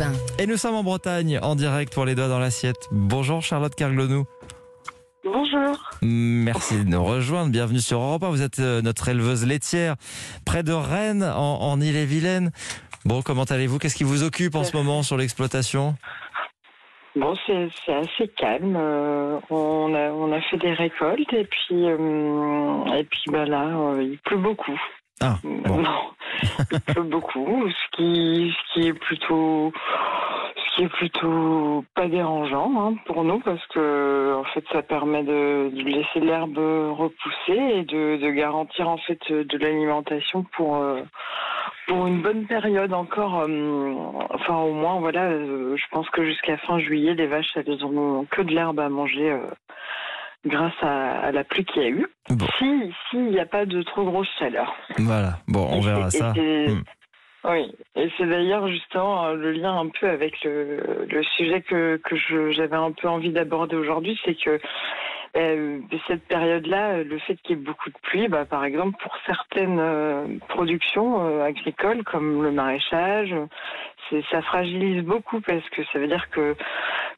Europe 1. Et nous sommes en Bretagne, en direct pour les doigts dans l'assiette. Bonjour Charlotte Carglonou. Bonjour. Merci de nous rejoindre. Bienvenue sur Europe 1. Vous êtes euh, notre éleveuse laitière près de Rennes, en, en Ille-et-Vilaine. Bon, comment allez-vous? Qu'est-ce qui vous occupe en ce moment sur l'exploitation? Bon, c'est assez calme. Euh, on, a, on a fait des récoltes et puis, euh, et puis bah là, euh, il pleut beaucoup. Ah. Non, beaucoup, ce qui, ce qui est plutôt, pas dérangeant hein, pour nous parce que en fait, ça permet de, laisser l'herbe repousser et de, garantir en fait de l'alimentation pour. euh, pour une bonne période encore, euh, enfin au moins voilà, euh, je pense que jusqu'à fin juillet, les vaches elles auront que de l'herbe à manger grâce à, à la pluie qu'il y a eu. Bon. Si s'il n'y a pas de trop grosse chaleur. Voilà, bon, on verra et ça. Hmm. Oui, et c'est d'ailleurs justement euh, le lien un peu avec le, le sujet que, que j'avais un peu envie d'aborder aujourd'hui, c'est que euh, cette période-là, euh, le fait qu'il y ait beaucoup de pluie, bah, par exemple pour certaines euh, productions euh, agricoles comme le maraîchage, c'est- ça fragilise beaucoup parce que ça veut dire que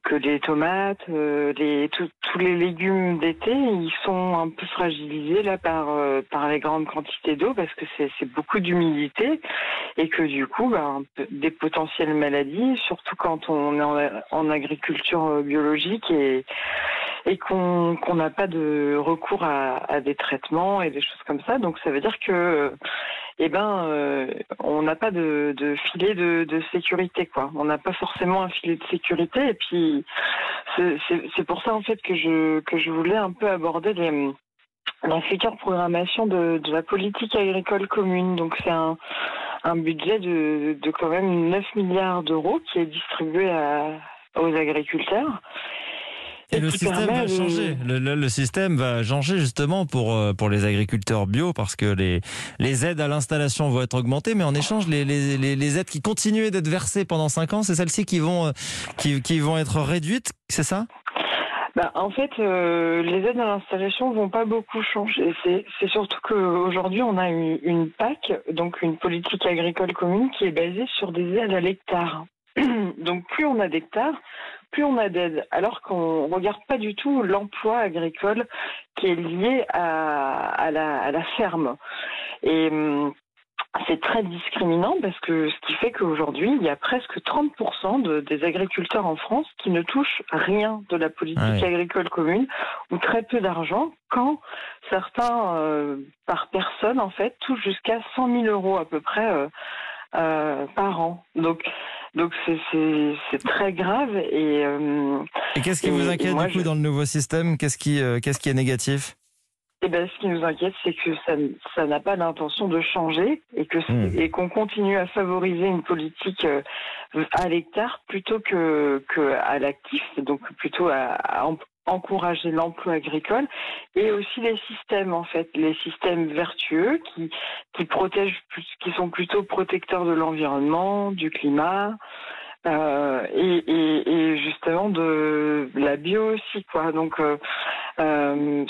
que les tomates, euh, les tout- tous les légumes d'été, ils sont un peu fragilisés là par euh, par les grandes quantités d'eau parce que c'est beaucoup d'humidité et que du coup, ben, des potentielles maladies, surtout quand on est en, agriculture euh, biologique et, et qu'on n'a pas de recours à des traitements et des choses comme ça. Donc ça veut dire que, eh ben, euh, on n'a pas de, filet de, sécurité, quoi. On n'a pas forcément un filet de sécurité. Et puis c'est- pour ça en fait que je voulais un peu aborder les la future programmation de, la politique agricole commune. Donc c'est un, budget de, quand même 9 milliards d'euros qui est distribué aux agriculteurs. Et le système va de- changer. Le, le- le système va changer justement pour, euh, pour les agriculteurs bio parce que les, les aides à l'installation vont être augmentées, mais en échange, les, les, les, aides qui continuaient d'être versées pendant 5 ans, c'est celles-ci qui vont, euh, qui, qui vont être réduites, c'est ça? Bah, en fait, euh, les aides à l'installation vont pas beaucoup changer. C'est c'est surtout qu'aujourd'hui, on a une, une PAC, donc une politique agricole commune, qui est basée sur des aides à l'hectare. donc plus on a d'hectares, plus on a d'aides. Alors qu'on regarde pas du tout l'emploi agricole qui est lié à, à, la, à la ferme. Et hum, c'est très discriminant parce que ce qui fait qu'aujourd'hui, il y a presque 30% de, des agriculteurs en France qui ne touchent rien de la politique Ah oui. agricole commune ou très peu d'argent quand certains, euh, par personne, en fait, touchent jusqu'à 100 000 euros à peu près euh, euh, par an. Donc, donc c'est- très grave et euh, Et qu'est-ce qui Et- vous inquiète moi, du coup je- dans le nouveau système? Qu'est-ce qui, euh, qu'est-ce qui est négatif? Eh ben, ce qui nous inquiète, c'est que ça, n'a pas l'intention de changer et que Hmm. et qu'on continue à favoriser une politique euh, à l'hectare plutôt que, que à l'actif, donc plutôt à, à en- encourager l'emploi agricole et aussi les systèmes en fait, les systèmes vertueux qui qui protègent, plus, qui sont plutôt protecteurs de l'environnement, du climat. euh, et, et, et justement de la bio aussi quoi donc euh, euh,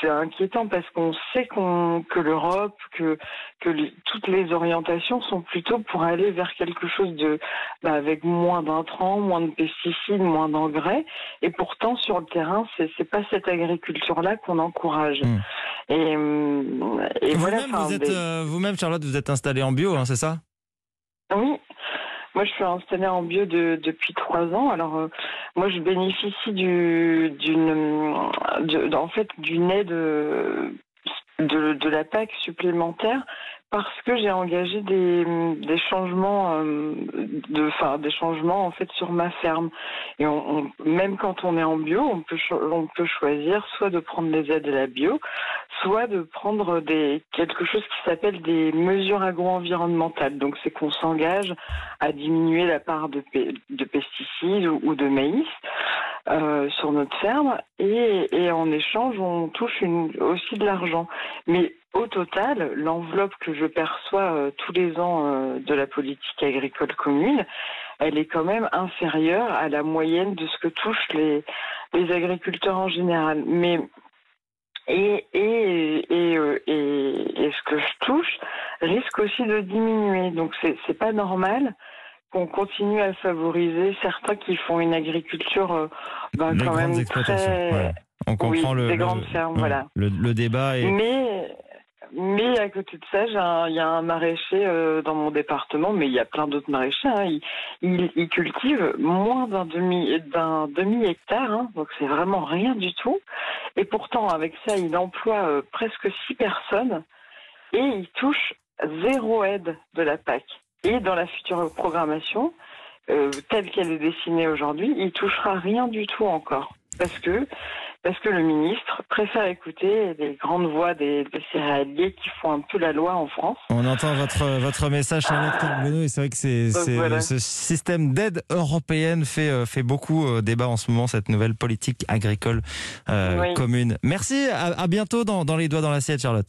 c'est inquiétant parce qu'on sait qu'on que l'Europe, que que les- toutes les orientations sont plutôt pour aller vers quelque chose de bah, avec moins d'intrants, moins de pesticides, moins d'engrais. Et pourtant sur le terrain, c'est c'est pas cette agriculture là qu'on encourage. Hmm. Et, voilà. Vous-même, vous êtes, des- euh, vous-même, Charlotte, vous êtes installée en bio, hein, c'est ça? Oui. Moi, je suis installée en bio de- depuis trois ans. Alors, euh, moi, je bénéficie du, d'une, de- en fait, d'une aide euh, de, de la PAC supplémentaire parce que j'ai engagé des, des changements, euh, de, enfin, des changements en fait sur ma ferme. Et même quand on est en bio, on peut, on peut choisir soit de prendre les aides à la bio, soit de prendre des, quelque chose qui s'appelle des mesures agro-environnementales. Donc, c'est qu'on s'engage à diminuer la part de, pe- de pesticides ou de maïs euh, sur notre ferme et, et en échange, on touche une, aussi de l'argent. Mais au total, l'enveloppe que je perçois euh, tous les ans euh, de la politique agricole commune, elle est quand même inférieure à la moyenne de ce que touchent les, les agriculteurs en général. Mais et, et, et, et, ce que je touche risque aussi de diminuer. Donc c'est pas normal qu'on continue à favoriser certains qui font une agriculture euh, ben, Les quand même très... ouais. On comprend oui, le, des le- grandes fermes, ouais, voilà. le, le débat Mais, mais à côté de ça, il y a un maraîcher euh, dans mon département, mais il y a plein d'autres maraîchers. Hein, il, il, il cultive moins d'un demi d'un demi hectare, hein, donc c'est vraiment rien du tout. Et pourtant, avec ça, il emploie euh, presque six personnes et il touche zéro aide de la PAC. Et dans la future programmation, euh, telle qu'elle est dessinée aujourd'hui, il touchera rien du tout encore. Parce que, parce que le ministre préfère écouter les grandes voix des, des céréaliers qui font un peu la loi en France. On entend votre, votre message, Charlotte Carbonneau, et c'est vrai que c'est, voilà. ce système d'aide européenne fait, euh, fait beaucoup euh, débat en ce moment, cette nouvelle politique agricole euh, Oui. commune. Merci, à, à bientôt dans, dans Les Doigts dans l'assiette, Charlotte.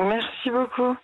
Merci beaucoup.